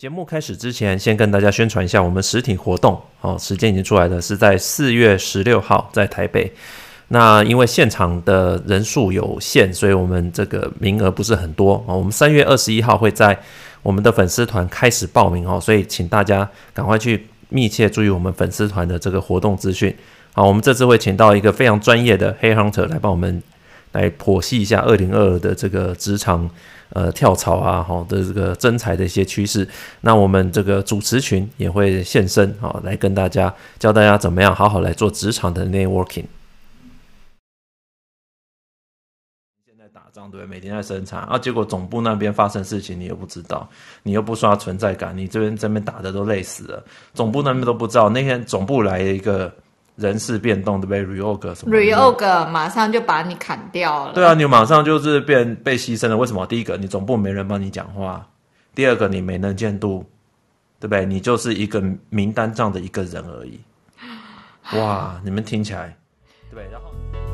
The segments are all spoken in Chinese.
节目开始之前，先跟大家宣传一下我们实体活动。哦，时间已经出来了，是在四月十六号在台北。那因为现场的人数有限，所以我们这个名额不是很多啊。我们三月二十一号会在我们的粉丝团开始报名哦，所以请大家赶快去密切注意我们粉丝团的这个活动资讯。好，我们这次会请到一个非常专业的黑 hunter 来帮我们来剖析一下二零二二的这个职场。呃，跳槽啊，好的这个征才的一些趋势，那我们这个主持群也会现身啊，来跟大家教大家怎么样好好来做职场的 networking。现在打仗对，每天在生产啊，结果总部那边发生事情你又不知道，你又不刷存在感，你这边这边打的都累死了，总部那边都不知道。那天总部来了一个。人事变动对不对？Reorg 什么？Reorg 马上就把你砍掉了。对啊，你马上就是变被牺牲了。为什么？第一个，你总部没人帮你讲话；第二个，你没能见度，对不对？你就是一个名单上的一个人而已。哇，你们听起来，对不对？然后。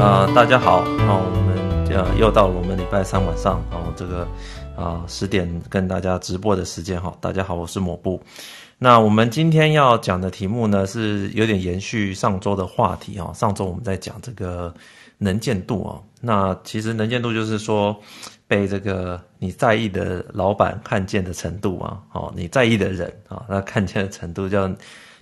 呃，大家好，好，我们呃又到了我们礼拜三晚上，哦，这个啊十点跟大家直播的时间哈。大家好，我是抹布。那我们今天要讲的题目呢，是有点延续上周的话题啊。上周我们在讲这个能见度啊，那其实能见度就是说被这个你在意的老板看见的程度啊，哦，你在意的人啊，那看见的程度叫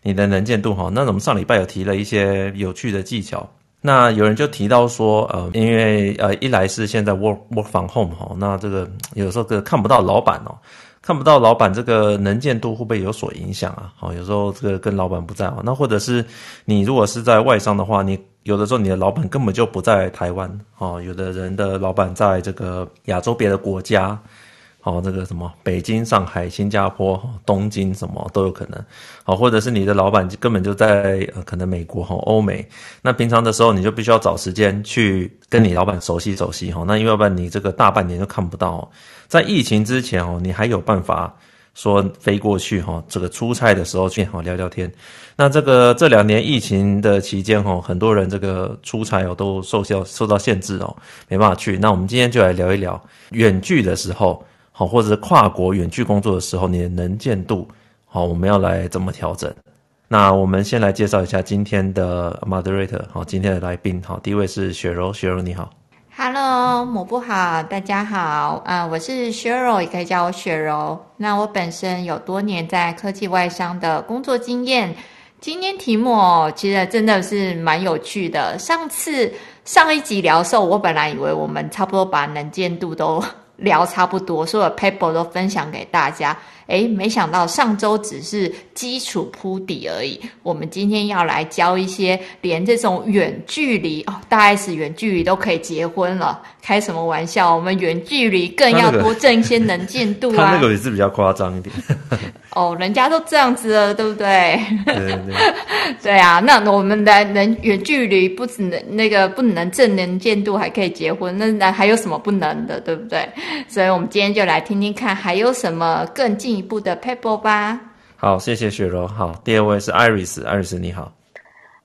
你的能见度哈。那我们上礼拜有提了一些有趣的技巧。那有人就提到说，呃，因为呃，一来是现在 work work from home 哈，那这个有时候这个看不到老板哦，看不到老板这个能见度会不会有所影响啊？好，有时候这个跟老板不在哦，那或者是你如果是在外商的话，你有的时候你的老板根本就不在台湾哦，有的人的老板在这个亚洲别的国家。哦，这个什么北京、上海、新加坡、东京什么都有可能。好，或者是你的老板根本就在呃，可能美国哈、欧美。那平常的时候你就必须要找时间去跟你老板熟悉熟悉哈。那因为要不然你这个大半年就看不到。在疫情之前哦，你还有办法说飞过去哈，这个出差的时候去好聊聊天。那这个这两年疫情的期间哈，很多人这个出差哦都受到受到限制哦，没办法去。那我们今天就来聊一聊远距的时候。好，或者是跨国远距工作的时候，你的能见度，好，我们要来怎么调整？那我们先来介绍一下今天的 moderator，好，今天的来宾，好，第一位是雪柔，雪柔你好，Hello，抹布好，大家好，啊，我是雪柔，也可以叫我雪柔。那我本身有多年在科技外商的工作经验。今天题目，其实真的是蛮有趣的。上次上一集聊的时候，我本来以为我们差不多把能见度都。聊差不多，所有 paper 都分享给大家。诶，没想到上周只是基础铺底而已。我们今天要来教一些连这种远距离哦，大 S 远距离都可以结婚了，开什么玩笑？我们远距离更要多挣一些能见度啊。他那个也是比较夸张一点。哦，人家都这样子了，对不对？对对对。对啊，那我们的能远距离不只能那个不能正能见度，还可以结婚，那那还有什么不能的，对不对？所以我们今天就来听听看，还有什么更进。一步的 paper 吧。好，谢谢雪柔。好，第二位是 Iris，Iris 你好。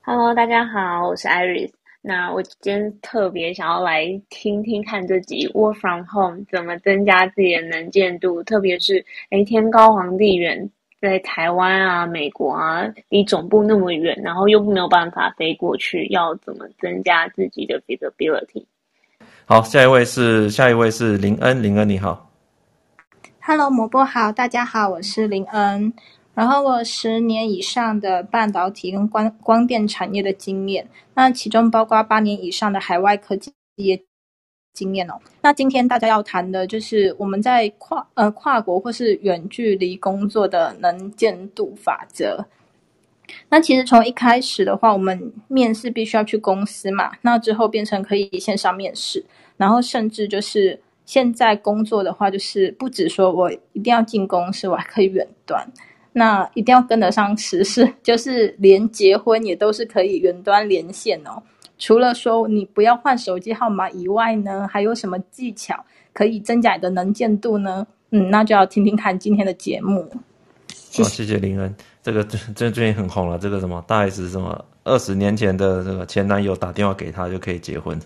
Hello，大家好，我是 Iris。那我今天特别想要来听听看这集 Work from Home 怎么增加自己的能见度，特别是诶天高皇帝远，在台湾啊、美国啊，离总部那么远，然后又没有办法飞过去，要怎么增加自己的 visibility？好，下一位是下一位是林恩，林恩你好。Hello，抹布好，大家好，我是林恩。然后我十年以上的半导体跟光光电产业的经验，那其中包括八年以上的海外科技业经验哦。那今天大家要谈的就是我们在跨呃跨国或是远距离工作的能见度法则。那其实从一开始的话，我们面试必须要去公司嘛，那之后变成可以线上面试，然后甚至就是。现在工作的话，就是不只说我一定要进公司，我还可以远端。那一定要跟得上时事，就是连结婚也都是可以远端连线哦。除了说你不要换手机号码以外呢，还有什么技巧可以增加你的能见度呢？嗯，那就要听听看今天的节目。好，谢谢林恩。这个最最最近很红了，这个什么大 S 什么二十年前的这个前男友打电话给她就可以结婚，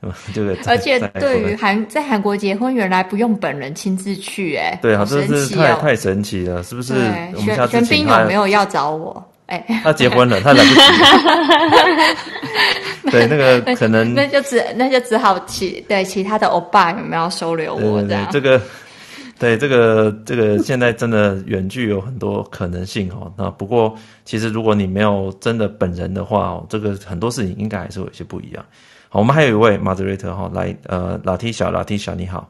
这个而且对于韩在韩国结婚，原来不用本人亲自去，哎，对啊，真是太太神奇了，是不是？玄玄彬有没有要找我？哎，他结婚了，他来不及。对，那个可能那就只那就只好其对其他的欧巴有没有要收留我这样？这个。对这个这个现在真的远距有很多可能性哦。那不过其实如果你没有真的本人的话哦，这个很多事情应该还是会有些不一样。好，我们还有一位 moderator 哈，来呃，Latisha，Latisha 你好。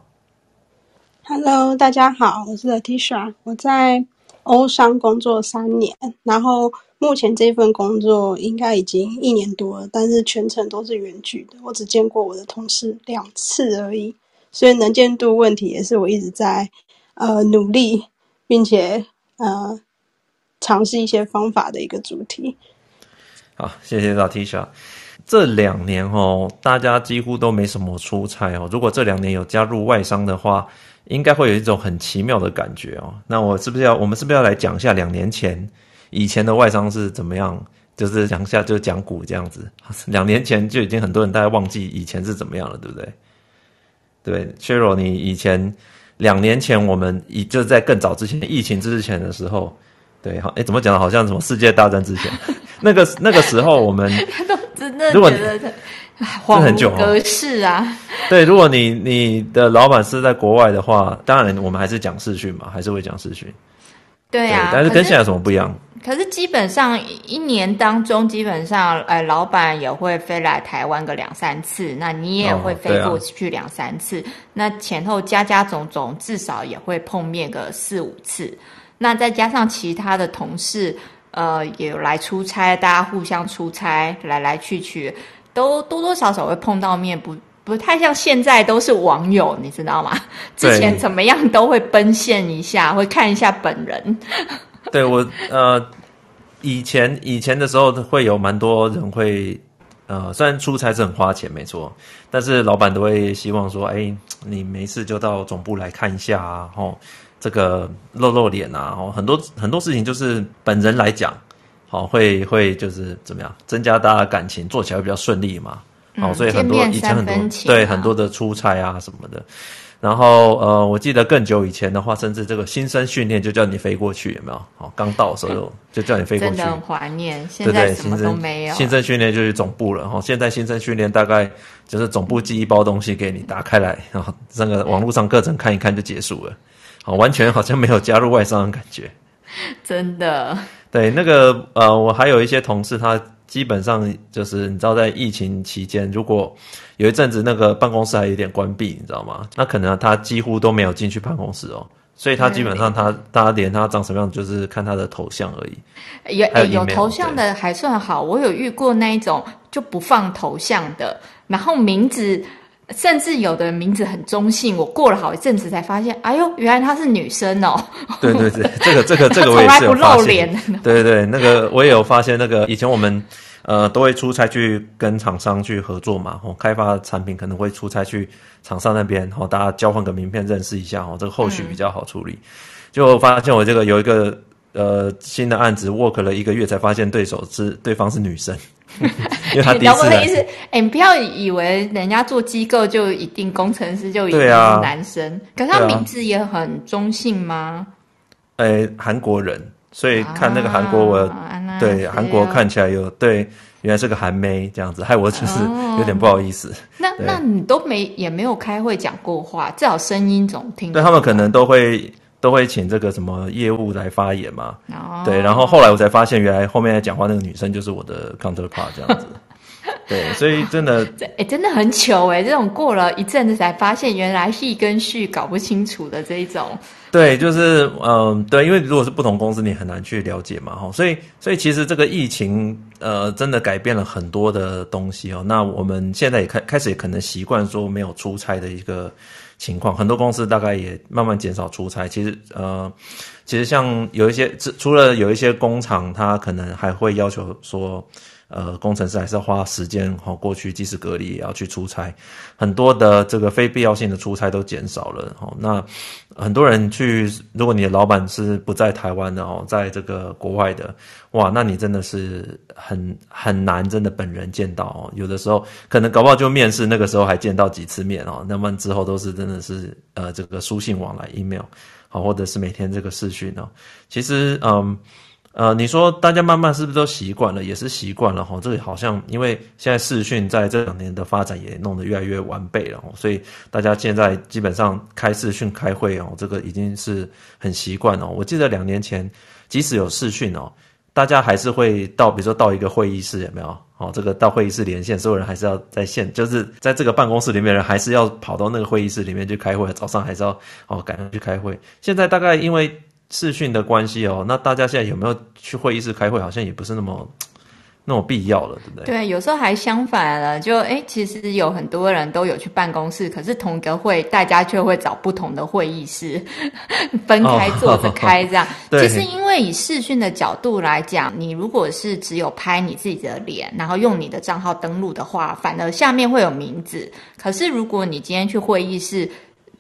Hello，大家好，我是 Latisha，我在欧商工作三年，然后目前这份工作应该已经一年多了，但是全程都是远距的，我只见过我的同事两次而已。所以能见度问题也是我一直在呃努力，并且呃尝试一些方法的一个主题。好，谢谢老 Tisha。这两年哦，大家几乎都没什么出差哦。如果这两年有加入外商的话，应该会有一种很奇妙的感觉哦。那我是不是要，我们是不是要来讲一下两年前以前的外商是怎么样？就是讲一下，就讲古这样子。两年前就已经很多人大概忘记以前是怎么样了，对不对？对，Cheryl，你以前两年前我们以就在更早之前疫情之前的时候，对，好，哎，怎么讲的？好像什么世界大战之前，那个那个时候我们 真的觉得这很久格式啊。对，如果你你的老板是在国外的话，当然我们还是讲视讯嘛，还是会讲视讯。对啊，但是跟现在有什么不一样？可是基本上一年当中，基本上，呃，老板也会飞来台湾个两三次，那你也会飞过去两三次，哦啊、那前后加加总总，至少也会碰面个四五次。那再加上其他的同事，呃，也有来出差，大家互相出差，来来去去，都多多少少会碰到面，不不太像现在都是网友，你知道吗？之前怎么样都会奔现一下，会看一下本人。对我呃，以前以前的时候会有蛮多人会呃，虽然出差是很花钱没错，但是老板都会希望说，哎，你没事就到总部来看一下啊，吼，这个露露脸啊，哦，很多很多事情就是本人来讲，好会会就是怎么样增加大家的感情，做起来比较顺利嘛，好，所以很多以前很多对很多的出差啊什么的。然后呃，我记得更久以前的话，甚至这个新生训练就叫你飞过去，有没有？好，刚到的时候 就叫你飞过去。真的很怀念，现在什么都没有。新生训练就是总部了哈，现在新生训练大概就是总部寄一包东西给你，打开来，然后那个网络上课程看一看就结束了，好，完全好像没有加入外商的感觉。真的。对，那个呃，我还有一些同事他。基本上就是你知道，在疫情期间，如果有一阵子那个办公室还有点关闭，你知道吗？那可能他几乎都没有进去办公室哦，所以他基本上他大家连他长什么样，就是看他的头像而已。有有头像的还算好，我有遇过那一种就不放头像的，然后名字甚至有的名字很中性，我过了好一阵子才发现，哎呦，原来她是女生哦。对对对，这个这个这个我也是有发现。对对对，那个我也有发现，那个以前我们。呃，都会出差去跟厂商去合作嘛，哦，开发产品可能会出差去厂商那边，哦，大家交换个名片认识一下，哦，这个后续比较好处理。嗯、就发现我这个有一个呃新的案子，work 了一个月才发现对手是对方是女生，因为他第一次。的意思，哎、欸，你不要以为人家做机构就一定工程师就一定是男生，啊、可是他名字也很中性吗？哎、欸，韩国人。所以看那个韩国，文、啊、对韩国看起来有对，原来是个韩妹这样子，害我就是有点不好意思。哦、那那你都没也没有开会讲过话，至少声音总听。对他们可能都会都会请这个什么业务来发言嘛。哦、对，然后后来我才发现，原来后面来讲话那个女生就是我的 counterpart 这样子。对，所以真的，哎、欸，真的很糗哎！这种过了一阵子才发现，原来戏跟序搞不清楚的这一种。对，就是嗯、呃，对，因为如果是不同公司，你很难去了解嘛，哈。所以，所以其实这个疫情，呃，真的改变了很多的东西哦。那我们现在也开开始也可能习惯说没有出差的一个情况，很多公司大概也慢慢减少出差。其实，呃，其实像有一些，除了有一些工厂，它可能还会要求说。呃，工程师还是要花时间哈，过去即使隔离也要去出差，很多的这个非必要性的出差都减少了哈。那很多人去，如果你的老板是不在台湾的哦，在这个国外的，哇，那你真的是很很难真的本人见到哦。有的时候可能搞不好就面试那个时候还见到几次面哦，那么之后都是真的是呃这个书信往来 email。好，或者是每天这个视讯呢？其实，嗯，呃，你说大家慢慢是不是都习惯了？也是习惯了哈。这里好像因为现在视讯在这两年的发展也弄得越来越完备了，所以大家现在基本上开视讯开会哦，这个已经是很习惯了。我记得两年前，即使有视讯哦，大家还是会到，比如说到一个会议室，有没有？哦，这个到会议室连线，所有人还是要在线，就是在这个办公室里面，人还是要跑到那个会议室里面去开会。早上还是要哦赶上去开会。现在大概因为视讯的关系哦，那大家现在有没有去会议室开会？好像也不是那么。那种必要了，对不对？对，有时候还相反了，就哎，其实有很多人都有去办公室，可是同一个会，大家却会找不同的会议室，分开坐着开这样。对，其实因为以视讯的角度来讲，你如果是只有拍你自己的脸，然后用你的账号登录的话，反而下面会有名字。可是如果你今天去会议室，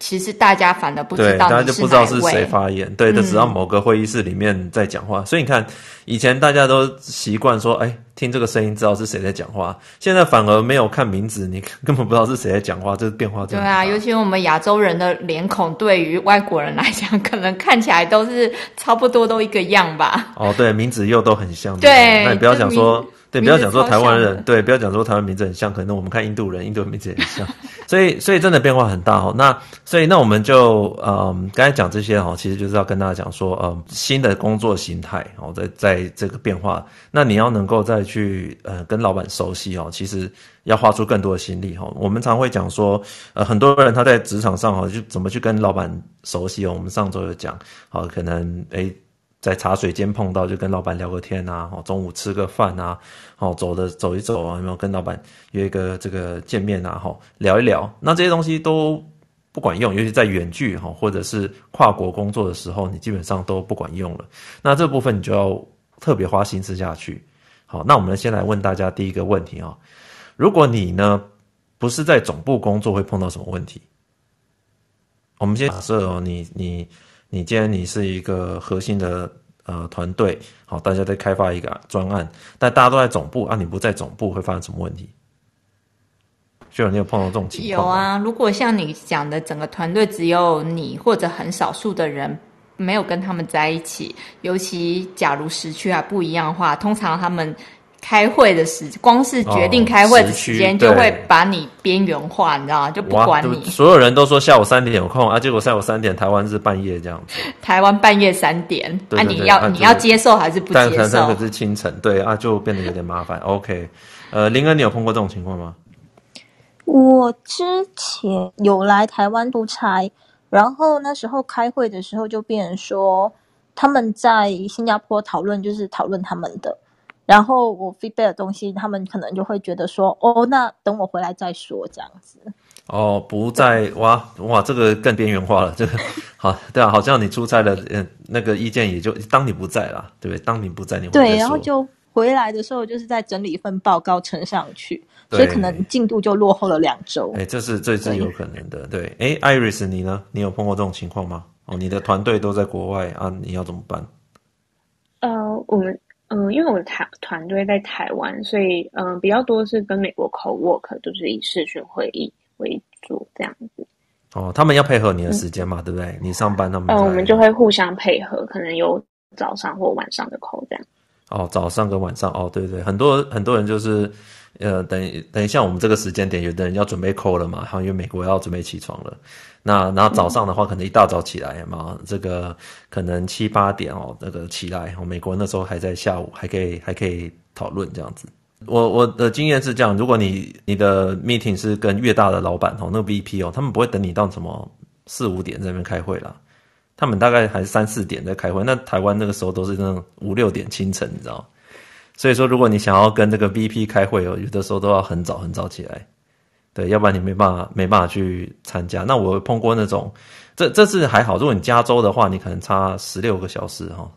其实大家反而不知道，大家就不知道是谁发言，对，就只知道某个会议室里面在讲话。嗯、所以你看，以前大家都习惯说，哎，听这个声音知道是谁在讲话。现在反而没有看名字，你根本不知道是谁在讲话，这是变化。对啊，尤其我们亚洲人的脸孔，对于外国人来讲，可能看起来都是差不多都一个样吧。哦，对，名字又都很像。对，那你不要想说。对，不要讲说台湾人，对，不要讲说台湾名字很像，可能我们看印度人，印度人名字也很像，所以，所以真的变化很大哦。那，所以，那我们就，嗯，刚才讲这些哈，其实就是要跟大家讲说，嗯，新的工作形态哦，在在这个变化，那你要能够再去，呃，跟老板熟悉哦，其实要花出更多的心力哈。我们常会讲说，呃，很多人他在职场上哈，就怎么去跟老板熟悉哦。我们上周有讲，好，可能诶。在茶水间碰到，就跟老板聊个天啊，哦，中午吃个饭啊，哦，走的走一走啊，有没有跟老板约一个这个见面啊，哈，聊一聊，那这些东西都不管用，尤其在远距哈，或者是跨国工作的时候，你基本上都不管用了。那这部分你就要特别花心思下去。好，那我们先来问大家第一个问题啊，如果你呢不是在总部工作，会碰到什么问题？我们先假设哦，你你。你既然你是一个核心的呃团队，好，大家在开发一个专案，但大家都在总部啊，你不在总部会发生什么问题？就有你有碰到这种情况？有啊，如果像你讲的，整个团队只有你或者很少数的人没有跟他们在一起，尤其假如时区还不一样的话，通常他们。开会的时，光是决定开会的时间，就会把你边缘化，你知道吗？就不管你。所有人都说下午三点有空啊，结果下午三点台湾是半夜这样子。台湾半夜三点，啊，你要、啊、你要接受还是不接受？但可是清晨，对啊，就变得有点麻烦。OK，呃，林恩，你有碰过这种情况吗？我之前有来台湾出差，然后那时候开会的时候就变成说他们在新加坡讨论，就是讨论他们的。然后我 feedback 的东西，他们可能就会觉得说，哦，那等我回来再说这样子。哦，不在哇哇，这个更边缘化了。这个 好，对啊，好像你出差了，嗯，那个意见也就当你不在了，对不对？当你不在，你会对，然后就回来的时候，就是在整理一份报告呈上去，所以可能进度就落后了两周。哎，这是这是有可能的，对。哎，Iris，你呢？你有碰过这种情况吗？哦，你的团队都在国外啊，你要怎么办？呃，我们。嗯，因为我的团团队在台湾，所以嗯，比较多是跟美国 co-work，就是以视讯会议为主这样子。哦，他们要配合你的时间嘛，嗯、对不对？你上班他们。嗯，我们就会互相配合，可能有早上或晚上的 call 这样。哦，早上跟晚上，哦，对对，很多很多人就是，呃，等等一下我们这个时间点，有的人要准备 call 了嘛，好像因为美国要准备起床了。那然后早上的话，可能一大早起来嘛，嗯、这个可能七八点哦，那个起来，美国那时候还在下午，还可以还可以讨论这样子。我我的经验是这样，如果你你的 meeting 是跟越大的老板哦，那个 VP 哦，他们不会等你到什么四五点在那边开会啦，他们大概还是三四点在开会。那台湾那个时候都是那种五六点清晨，你知道？所以说，如果你想要跟这个 VP 开会哦，有的时候都要很早很早起来。对，要不然你没办法没办法去参加。那我碰过那种，这这次还好。如果你加州的话，你可能差十六个小时哈，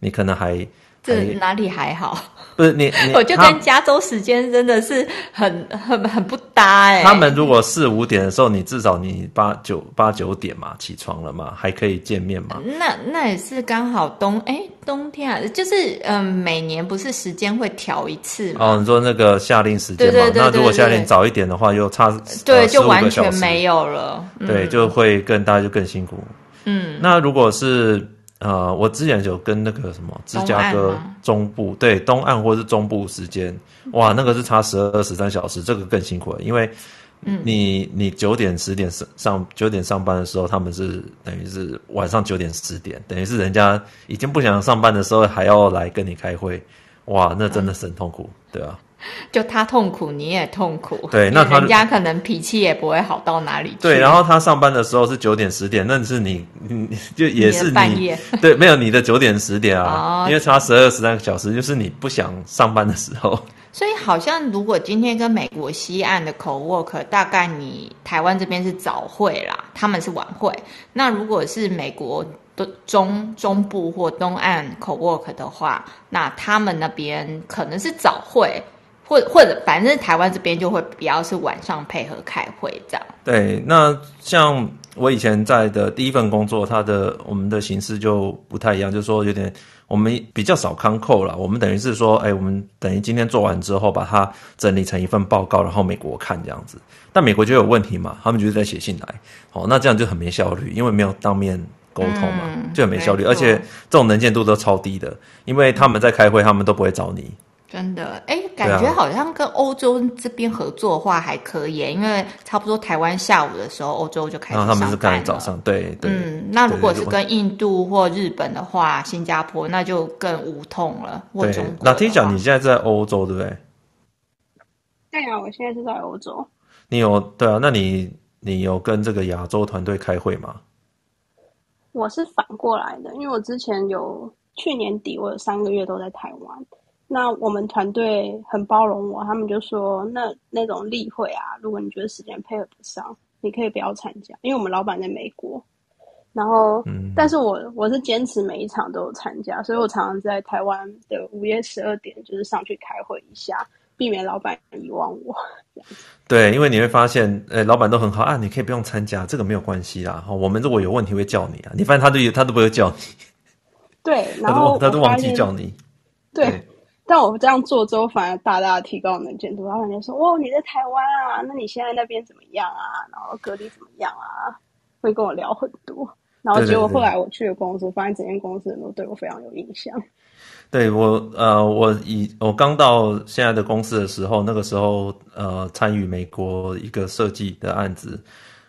你可能还这哪里还好？不是你，你 我就跟加州时间真的是很很很不搭哎、欸。他们如果四五点的时候，你至少你八九八九点嘛起床了嘛，还可以见面嘛。那那也是刚好冬哎、欸、冬天啊，就是嗯每年不是时间会调一次嘛。哦，你说那个夏令时间嘛？对对对对对对，那如果夏令早一点的话，又差对、呃、就完全没有了。嗯、对，就会更大家就更辛苦。嗯，那如果是。呃，我之前有跟那个什么芝加哥中部，对，东岸或是中部时间，哇，那个是差十二十三小时，这个更辛苦了，因为你，嗯，你九点十点上上九点上班的时候，他们是等于是晚上九点十点，等于是人家已经不想上班的时候还要来跟你开会，哇，那真的是很痛苦，对啊。就他痛苦，你也痛苦。对，那他人家可能脾气也不会好到哪里去。对，然后他上班的时候是九点十点，那是你，你就也是你，你半夜。对，没有你的九点十点啊，哦、因为差十二十三个小时，就是你不想上班的时候。所以好像如果今天跟美国西岸的 cowork，大概你台湾这边是早会啦，他们是晚会。那如果是美国的中中部或东岸 cowork 的话，那他们那边可能是早会。或或者，反正台湾这边就会比较是晚上配合开会这样。对，那像我以前在的第一份工作，它的我们的形式就不太一样，就是说有点我们比较少康扣了。我们等于是说，哎，我们等于今天做完之后，把它整理成一份报告，然后美国看这样子。但美国就有问题嘛，他们就是在写信来，哦，那这样就很没效率，因为没有当面沟通嘛，嗯、就很没效率。而且这种能见度都超低的，因为他们在开会，他们都不会找你。真的，哎，感觉好像跟欧洲这边合作的话还可以，因为差不多台湾下午的时候，欧洲就开始上班了。然后他们是刚早上，对对。嗯，那如果是跟印度或日本的话，新加坡那就更无痛了。或中国。那听讲你现在在欧洲，对不对？对啊，我现在是在欧洲。你有对啊？那你你有跟这个亚洲团队开会吗？我是反过来的，因为我之前有去年底，我有三个月都在台湾。那我们团队很包容我，他们就说，那那种例会啊，如果你觉得时间配合不上，你可以不要参加，因为我们老板在美国。然后，嗯、但是我我是坚持每一场都有参加，所以我常常在台湾的午夜十二点就是上去开会一下，避免老板遗忘我。对，因为你会发现，呃，老板都很好啊，你可以不用参加，这个没有关系啦。我们如果有问题会叫你啊，你发现他都他都不会叫你。对，然后他都他都忘记叫你。对。对但我这样做之后，反而大大提高能见度。然后人家说：“哦，你在台湾啊？那你现在那边怎么样啊？然后隔离怎么样啊？”会跟我聊很多。然后结果后来我去了公司，发现整间公司人都对我非常有印象。对我，呃，我以我刚到现在的公司的时候，那个时候呃，参与美国一个设计的案子，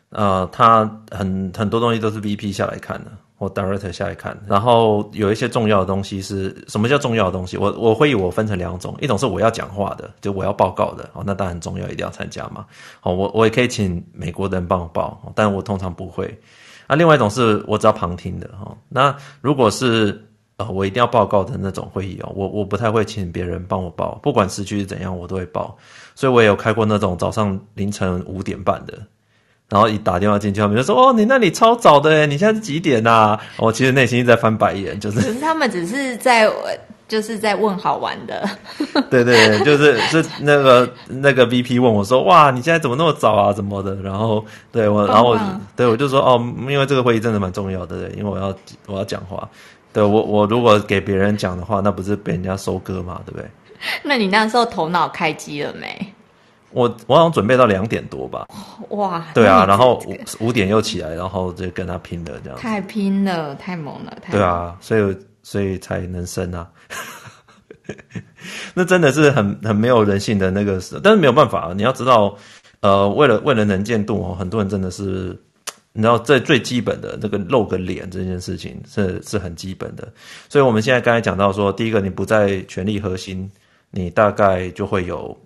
呃，他很很多东西都是 VP 下来看的。我 director 下来看，然后有一些重要的东西是什么叫重要的东西？我我会以我分成两种，一种是我要讲话的，就我要报告的，哦，那当然重要，一定要参加嘛。哦，我我也可以请美国的人帮我报，但我通常不会。那另外一种是我只要旁听的，哈。那如果是呃我一定要报告的那种会议哦，我我不太会请别人帮我报，不管时区是怎样，我都会报。所以我也有开过那种早上凌晨五点半的。然后一打电话进去，他们就说：“哦，你那里超早的诶，你现在是几点呐？”我其实内心一直在翻白眼，就是。可是他们只是在，就是在问好玩的。对对对，就是是那个那个 VP 问我说：“哇，你现在怎么那么早啊？怎么的？”然后对我，然后我对我就说：“哦，因为这个会议真的蛮重要的，对，因为我要我要讲话。对我我如果给别人讲的话，那不是被人家收割嘛？对不对？” 那你那时候头脑开机了没？我我好像准备到两点多吧，哇，对啊，然后五五点又起来，然后就跟他拼了这样，太拼了，太猛了，太猛了，对啊，所以所以才能生啊，那真的是很很没有人性的那个事，但是没有办法，你要知道，呃，为了为了能见度哦，很多人真的是，你知道这最基本的那个露个脸这件事情是是很基本的，所以我们现在刚才讲到说，第一个你不在权力核心，你大概就会有。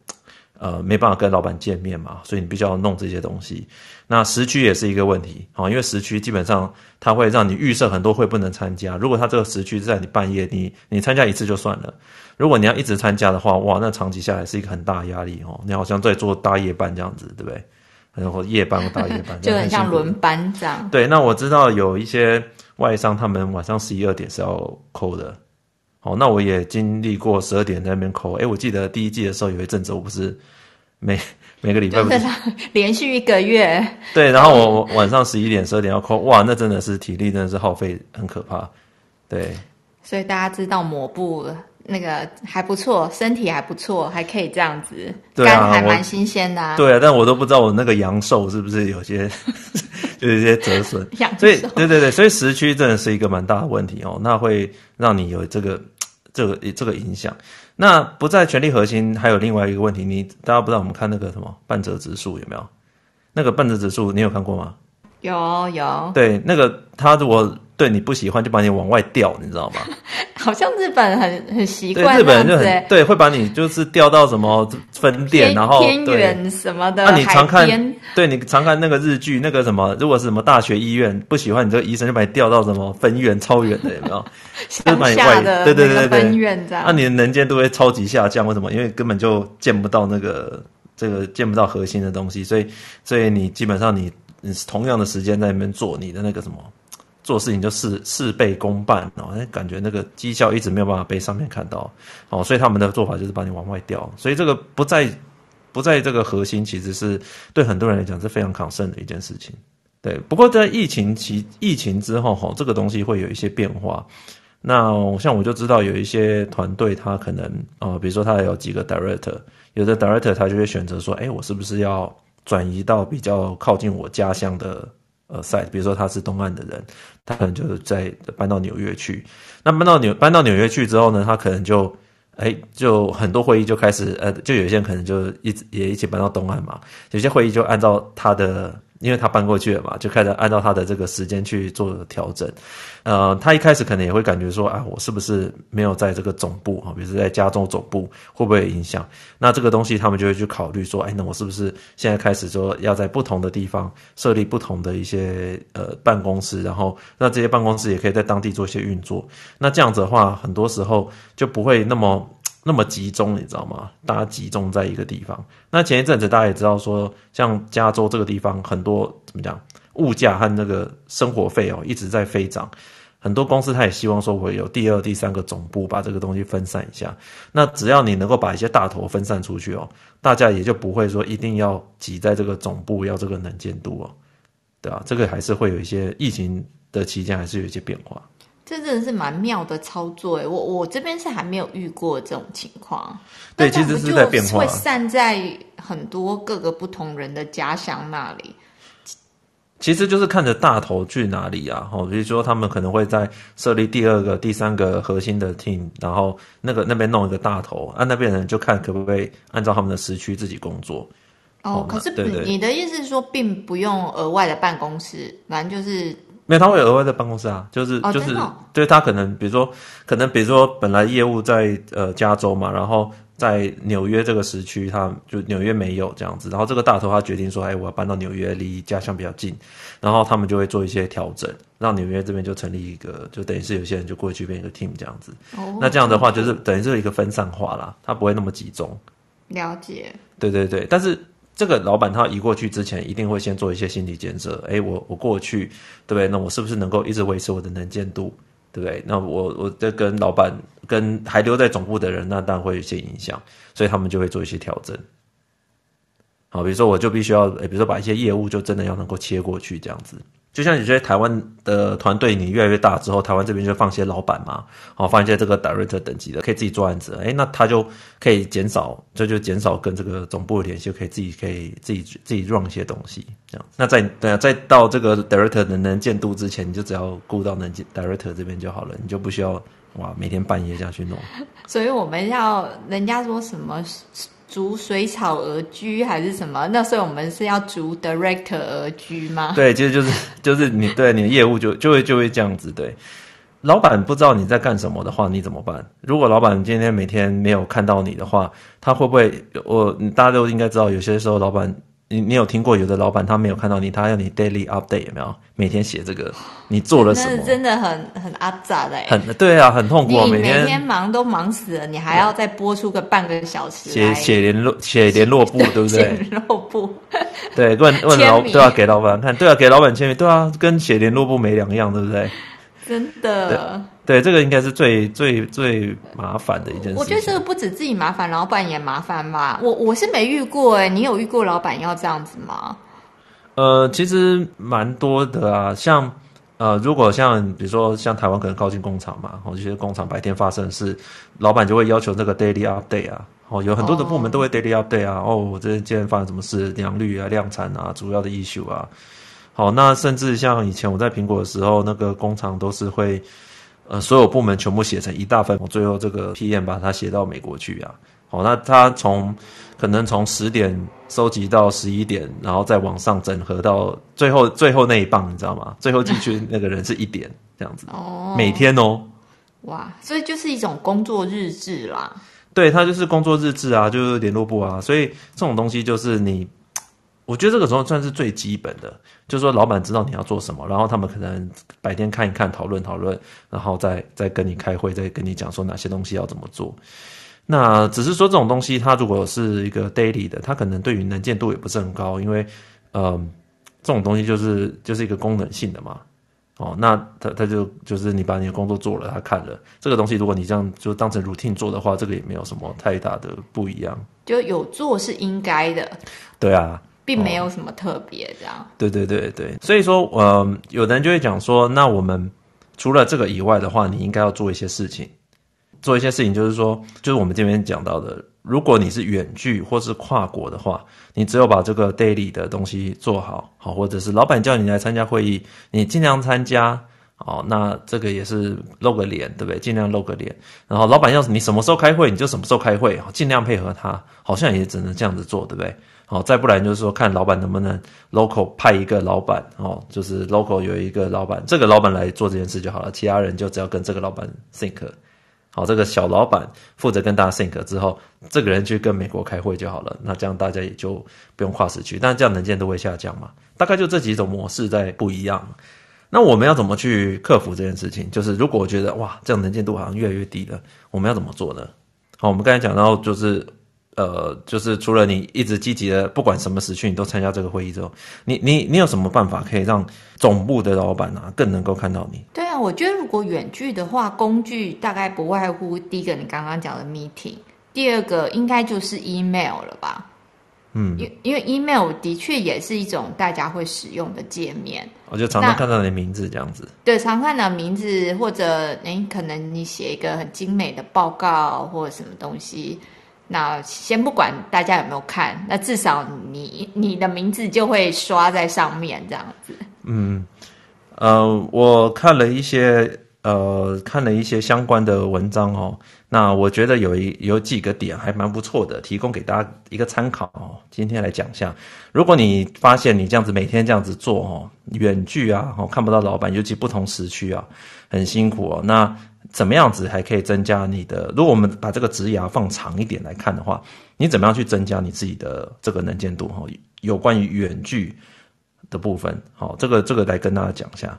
呃，没办法跟老板见面嘛，所以你必须要弄这些东西。那时区也是一个问题，因为时区基本上它会让你预设很多会不能参加。如果它这个时区是在你半夜，你你参加一次就算了。如果你要一直参加的话，哇，那长期下来是一个很大的压力哦。你好像在做大夜班这样子，对不对？然后夜班大夜班，就很像轮班这样。对，那我知道有一些外商，他们晚上十一二点是要 call 的。哦，那我也经历过十二点在那边抠。哎，我记得第一季的时候有一阵子，我不是每每个礼拜不是 连续一个月。对，然后我晚上十一点、十二点要抠，哇，那真的是体力真的是耗费很可怕。对，所以大家知道抹布那个还不错，身体还不错，还可以这样子，对啊，肝还蛮新鲜的、啊。对啊，但我都不知道我那个阳寿是不是有些。就 有一些折损，所以对对对，所以时区真的是一个蛮大的问题哦，那会让你有这个这个这个影响。那不在权力核心，还有另外一个问题，你大家不知道我们看那个什么半泽直树有没有？那个半泽直树你有看过吗？有有。对，那个他如果对你不喜欢，就把你往外调，你知道吗？好像日本很很习惯，日本人就很对，会把你就是调到什么分店，然后偏远什么的。那、啊、你常看，对你常看那个日剧，那个什么，如果是什么大学医院不喜欢你这个医生，就把你调到什么分院超远的，有没有？乡下的对对对对分院这样。那、啊、你的能见度会超级下降，为什么？因为根本就见不到那个这个见不到核心的东西，所以所以你基本上你你同样的时间在那边做你的那个什么。做事情就事事倍功半哦，感觉那个绩效一直没有办法被上面看到哦，所以他们的做法就是把你往外调，所以这个不在不在这个核心，其实是对很多人来讲是非常抗胜的一件事情。对，不过在疫情期疫情之后哈，这个东西会有一些变化。那像我就知道有一些团队，他可能啊、比如说他有几个 director，有的 director 他就会选择说，哎，我是不是要转移到比较靠近我家乡的？呃，site，比如说他是东岸的人，他可能就是在搬到纽约去。那搬到纽搬到纽约去之后呢，他可能就，哎，就很多会议就开始，呃，就有些人可能就一直也一起搬到东岸嘛。有些会议就按照他的。因为他搬过去了嘛，就开始按照他的这个时间去做调整。呃，他一开始可能也会感觉说啊，我是不是没有在这个总部啊，比如说在加州总部会不会有影响？那这个东西他们就会去考虑说，哎，那我是不是现在开始说要在不同的地方设立不同的一些呃办公室，然后那这些办公室也可以在当地做一些运作。那这样子的话，很多时候就不会那么。那么集中，你知道吗？大家集中在一个地方。那前一阵子大家也知道说，像加州这个地方，很多怎么讲，物价和那个生活费哦一直在飞涨。很多公司他也希望说，我有第二、第三个总部，把这个东西分散一下。那只要你能够把一些大头分散出去哦，大家也就不会说一定要挤在这个总部，要这个能见度哦，对吧？这个还是会有一些疫情的期间，还是有一些变化。这真的是蛮妙的操作哎，我我这边是还没有遇过这种情况。对，其实是在变化，会散在很多各个不同人的家乡那里。其实就是看着大头去哪里啊，哦，比如说他们可能会在设立第二个、第三个核心的 team，然后那个那边弄一个大头，啊，那边人就看可不可以按照他们的时区自己工作。哦，可是对对你的意思是说，并不用额外的办公室，反正就是。没有，他会有额外在办公室啊，就是、哦、就是，对他可能比如说，可能比如说本来业务在呃加州嘛，然后在纽约这个时区，他就纽约没有这样子，然后这个大头他决定说，哎，我要搬到纽约，离家乡比较近，然后他们就会做一些调整，让纽约这边就成立一个，就等于是有些人就过去变一个 team 这样子。哦，那这样的话就是等于是一个分散化啦，他不会那么集中。了解。对对对，但是。这个老板他移过去之前，一定会先做一些心理建设。诶，我我过去，对不对？那我是不是能够一直维持我的能见度，对不对？那我我这跟老板跟还留在总部的人，那当然会有一些影响，所以他们就会做一些调整。好，比如说我就必须要，诶，比如说把一些业务就真的要能够切过去，这样子。就像有些台湾的团队，你越来越大之后，台湾这边就放些老板嘛，好，放一些这个 director 等级的，可以自己做案子，诶，那他就可以减少，这就，减少跟这个总部的联系，可以自己可以自己自己 run 一些东西，这样。那在等下再到这个 director 的能见度之前，你就只要顾到能见 director 这边就好了，你就不需要哇每天半夜这样去弄。所以我们要人家说什么？逐水草而居还是什么？那所以我们是要逐 director 而居吗？对，其实就是就是你对你的业务就就会就会这样子。对，老板不知道你在干什么的话，你怎么办？如果老板今天每天没有看到你的话，他会不会？我大家都应该知道，有些时候老板。你你有听过有的老板他没有看到你，他要你 daily update 有没有？每天写这个你做了什么？真的很很阿杂的，很对啊，很痛苦。你每天忙都忙死了，你还要再播出个半个小时写写联络 写联络簿，对不对？联络簿。对，问问老对啊，给老板看，对啊，给老板签名，对啊，跟写联络簿没两样，对不对？真的。对，这个应该是最最最麻烦的一件事。我觉得这个不止自己麻烦，老板也麻烦吧。我我是没遇过哎，你有遇过老板要这样子吗？呃，其实蛮多的啊，像呃，如果像比如说像台湾可能靠近工厂嘛，哦，这些工厂白天发生的事，老板就会要求这个 daily update 啊，哦，有很多的部门都会 daily update 啊，哦，我这今天发生什么事，良率啊、量产啊、主要的 issue 啊，好，那甚至像以前我在苹果的时候，那个工厂都是会。呃，所有部门全部写成一大份，我最后这个 PM 把它写到美国去啊。好，那他从可能从十点收集到十一点，然后再往上整合到最后最后那一棒，你知道吗？最后进去那个人是一点这样子。哦，每天哦。哇，所以就是一种工作日志啦。对，他就是工作日志啊，就是联络簿啊。所以这种东西就是你。我觉得这个时候算是最基本的，就是说老板知道你要做什么，然后他们可能白天看一看，讨论讨论，然后再再跟你开会，再跟你讲说哪些东西要怎么做。那只是说这种东西，它如果是一个 daily 的，它可能对于能见度也不是很高，因为呃，这种东西就是就是一个功能性的嘛。哦，那他他就就是你把你的工作做了，他看了这个东西，如果你这样就当成 routine 做的话，这个也没有什么太大的不一样。就有做是应该的。对啊。并没有什么特别这样。对对对对，所以说，呃，有的人就会讲说，那我们除了这个以外的话，你应该要做一些事情。做一些事情就是说，就是我们这边讲到的，如果你是远距或是跨国的话，你只有把这个 daily 的东西做好，好，或者是老板叫你来参加会议，你尽量参加，好，那这个也是露个脸，对不对？尽量露个脸。然后老板要你什么时候开会，你就什么时候开会，尽量配合他，好像也只能这样子做，对不对？好，再不然就是说，看老板能不能 local 派一个老板哦，就是 local 有一个老板，这个老板来做这件事就好了，其他人就只要跟这个老板 think，。好，这个小老板负责跟大家 think 之后，这个人去跟美国开会就好了。那这样大家也就不用跨时区，但这样能见度会下降嘛？大概就这几种模式在不一样。那我们要怎么去克服这件事情？就是如果我觉得哇，这样能见度好像越来越低了，我们要怎么做呢？好，我们刚才讲到就是。呃，就是除了你一直积极的，不管什么时区，你都参加这个会议之后，你你你有什么办法可以让总部的老板啊更能够看到你？对啊，我觉得如果远距的话，工具大概不外乎第一个你刚刚讲的 meeting，第二个应该就是 email 了吧？嗯，因因为 email 的确也是一种大家会使用的界面。我就常常看到你的名字这样子。对，常看到名字或者诶，可能你写一个很精美的报告或者什么东西。那先不管大家有没有看，那至少你你的名字就会刷在上面这样子。嗯，呃，我看了一些呃看了一些相关的文章哦，那我觉得有一有几个点还蛮不错的，提供给大家一个参考哦。今天来讲一下，如果你发现你这样子每天这样子做哦，远距啊，哦看不到老板，尤其不同时区啊，很辛苦哦。那怎么样子还可以增加你的？如果我们把这个职涯放长一点来看的话，你怎么样去增加你自己的这个能见度？哈，有关于远距的部分，好，这个这个来跟大家讲一下。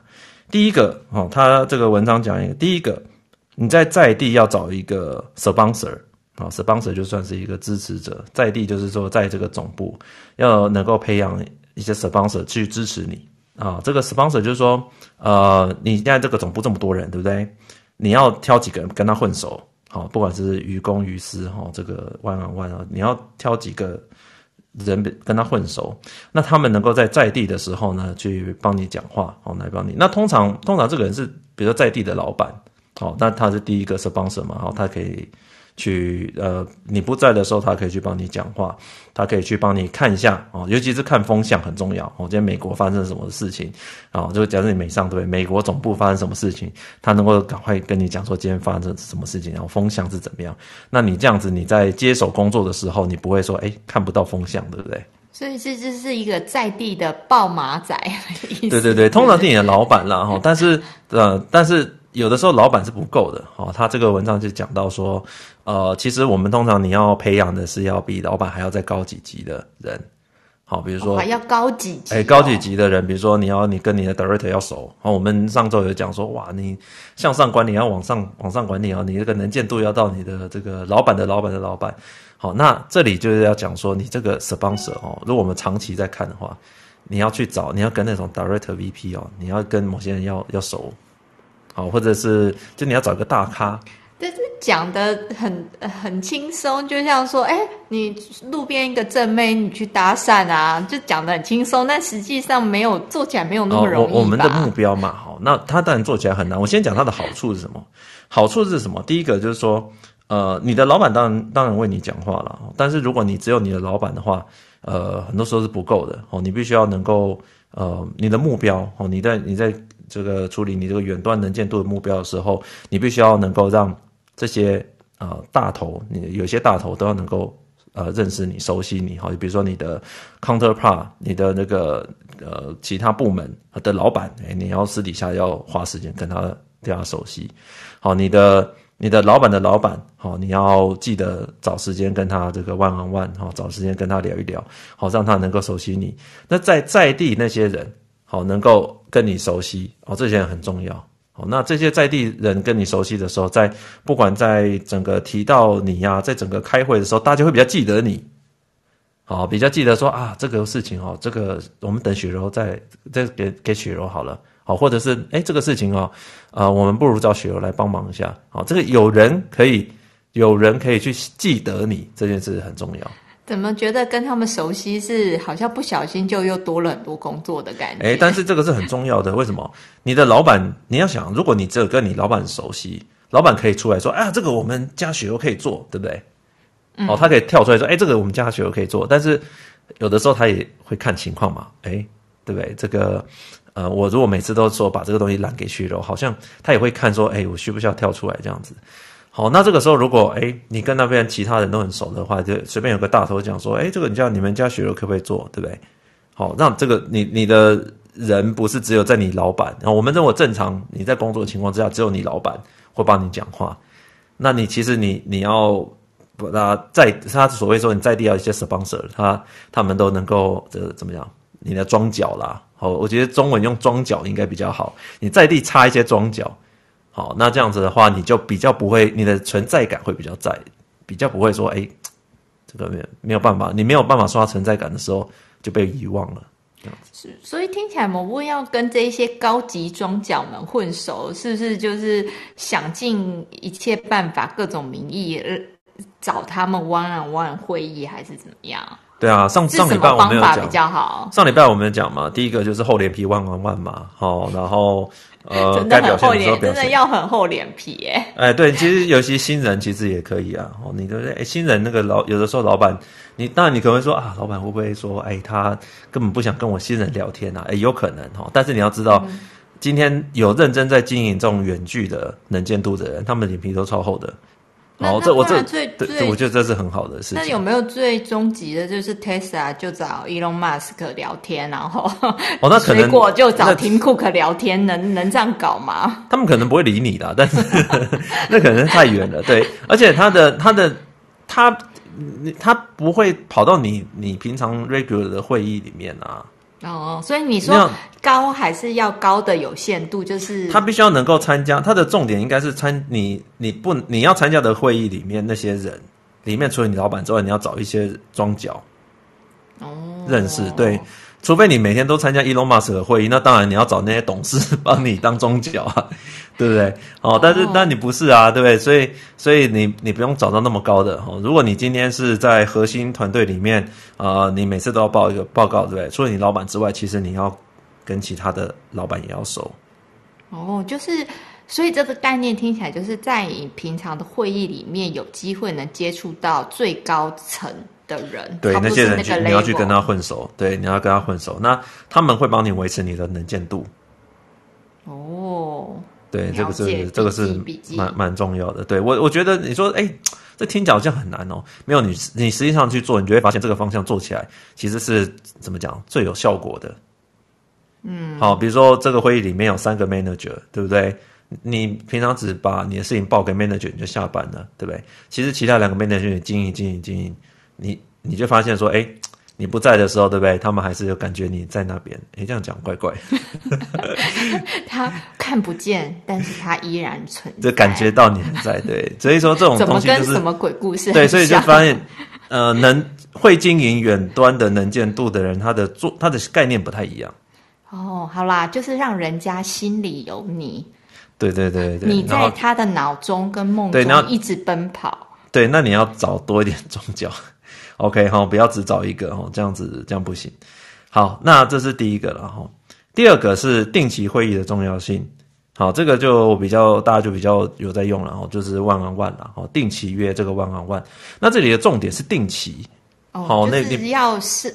第一个，哦，他这个文章讲一个，第一个，你在在地要找一个 sponsor 啊，sponsor 就算是一个支持者，在地就是说在这个总部要能够培养一些 sponsor 去支持你啊。这个 sponsor 就是说，呃，你现在这个总部这么多人，对不对？你要挑几个人跟他混熟，好，不管是于公于私，哈，这个 one on one 啊，你要挑几个人跟他混熟，那他们能够在在地的时候呢，去帮你讲话，好，来帮你。那通常通常这个人是，比如说在地的老板，好，那他是第一个 sponsor 嘛，好他可以。去呃，你不在的时候，他可以去帮你讲话，他可以去帮你看一下哦，尤其是看风向很重要哦。今天美国发生什么事情啊？就假设你美上对不对？美国总部发生什么事情，他能够赶快跟你讲说今天发生什么事情，然后风向是怎么样？那你这样子你在接手工作的时候，你不会说哎看不到风向，对不对？所以这就是一个在地的报马仔的意思。对对对，通常是你的老板啦哈，但是呃，但是。有的时候老板是不够的哦，他这个文章就讲到说，呃，其实我们通常你要培养的是要比老板还要再高几级的人，好，比如说、哦、还要高几级、哦，哎，高几级的人，比如说你要你跟你的 director 要熟，好，我们上周有讲说，哇，你向上管理要往上往上管理啊，你这个能见度要到你的这个老板的老板的老板，好，那这里就是要讲说，你这个 sponsor 哦，如果我们长期在看的话，你要去找，你要跟那种 director VP 哦，你要跟某些人要要熟。好，或者是就你要找一个大咖。但是讲的很很轻松，就像说，哎，你路边一个正妹，你去搭讪啊，就讲的很轻松，但实际上没有做起来没有那么容易，哦。我我们的目标嘛，好，那他当然做起来很难。我先讲他的好处是什么？好处是什么？第一个就是说，呃，你的老板当然当然为你讲话了，但是如果你只有你的老板的话，呃，很多时候是不够的哦，你必须要能够，呃，你的目标哦，你在你在这个处理你这个远端能见度的目标的时候，你必须要能够让。这些呃大头，你有些大头都要能够呃认识你、熟悉你哈。比如说你的 counterpart，你的那个呃其他部门的老板，哎，你要私底下要花时间跟他对他熟悉。好，你的你的老板的老板，好，你要记得找时间跟他这个 one on one，好，找时间跟他聊一聊，好，让他能够熟悉你。那在在地那些人，好，能够跟你熟悉，哦，这些人很重要。好那这些在地人跟你熟悉的时候，在不管在整个提到你呀、啊，在整个开会的时候，大家会比较记得你，好，比较记得说啊，这个事情哦，这个我们等雪柔再再给给雪柔好了，好，或者是哎，这个事情哦，呃，我们不如找雪柔来帮忙一下，好，这个有人可以有人可以去记得你这件事很重要。怎么觉得跟他们熟悉是好像不小心就又多了很多工作的感觉？哎，但是这个是很重要的。为什么？你的老板，你要想，如果你只有跟你老板熟悉，老板可以出来说：“啊，这个我们家雪柔可以做，对不对？”嗯、哦，他可以跳出来说：“哎，这个我们家雪柔可以做。”但是有的时候他也会看情况嘛，哎，对不对？这个呃，我如果每次都说把这个东西揽给雪柔，好像他也会看说：“哎，我需不需要跳出来这样子？”好，那这个时候如果哎，你跟那边其他人都很熟的话，就随便有个大头讲说，哎，这个你叫你们家雪柔可不可以做，对不对？好，让这个你你的人不是只有在你老板，然后我们认为正常你在工作情况之下，只有你老板会帮你讲话，那你其实你你要把他在他所谓说你在地要一些 sponsor，他他们都能够这怎么样？你的装脚啦，好，我觉得中文用装脚应该比较好，你在地插一些装脚。好，那这样子的话，你就比较不会，你的存在感会比较在，比较不会说，哎，这个没有没有办法，你没有办法刷存在感的时候就被遗忘了，这样子。是，所以听起来某部要跟这一些高级庄脚们混熟，是不是就是想尽一切办法，各种名义找他们 one on one 会议，还是怎么样？对啊，上上礼拜我们有讲，比较好。上礼拜我们有讲嘛，第一个就是厚脸皮 one on one 嘛，好，然后。呃，该表现的时候表现，真的要很厚脸皮耶。哎，对，其实尤其新人其实也可以啊。哦，你对不对？哎，新人那个老有的时候老板，你当然你可能会说啊，老板会不会说，哎，他根本不想跟我新人聊天啊？哎，有可能哈。但是你要知道，嗯、今天有认真在经营这种远距的能见度的人，他们脸皮都超厚的。哦，这我这对，我觉得这是很好的事情。那有没有最终极的，就是 Tesla 就找 Elon Musk 聊天，然后哦，那可能水果就找 Tim Cook 聊天，能能这样搞吗？他们可能不会理你的，但是 那可能太远了。对，而且他的他的他他不会跑到你你平常 regular 的会议里面啊。哦，所以你说高还是要高的有限度，就是他必须要能够参加，他的重点应该是参你你不你要参加的会议里面那些人里面，除了你老板之外，你要找一些庄脚哦认识对。除非你每天都参加 Elon Musk 的会议，那当然你要找那些董事 帮你当中角啊，对不对？哦，但是那你不是啊，对不对？所以所以你你不用找到那么高的哦。如果你今天是在核心团队里面啊、呃，你每次都要报一个报告，对不对？除了你老板之外，其实你要跟其他的老板也要熟。哦，就是所以这个概念听起来就是在你平常的会议里面有机会能接触到最高层。的人，对那，那些人，你要去跟他混熟，对，你要跟他混熟，那他们会帮你维持你的能见度。哦，对，这个是这个是蛮蛮重要的。对我，我觉得你说，哎，这听起来好像很难哦。没有你，你实际上去做，你就会发现这个方向做起来其实是怎么讲最有效果的。嗯，好，比如说这个会议里面有三个 manager，对不对？你平常只把你的事情报给 manager，你就下班了，对不对？其实其他两个 manager 也经营经营经营。你你就发现说，哎，你不在的时候，对不对？他们还是有感觉你在那边。哎，这样讲怪怪。他看不见，但是他依然存在。就感觉到你还在，对。所以说这种东西就是什么鬼故事？对，所以就发现，呃，能会经营远端的能见度的人，他的做他的概念不太一样。哦，好啦，就是让人家心里有你。对对对对，你在他的脑中跟梦中一直奔跑。对，那你要找多一点宗教。OK 哈，不要只找一个哦，这样子这样不行。好，那这是第一个了哈。第二个是定期会议的重要性。好，这个就比较大家就比较有在用了哈，就是 one on one 了哈，定期约这个 one on one。那这里的重点是定期。哦，就是要是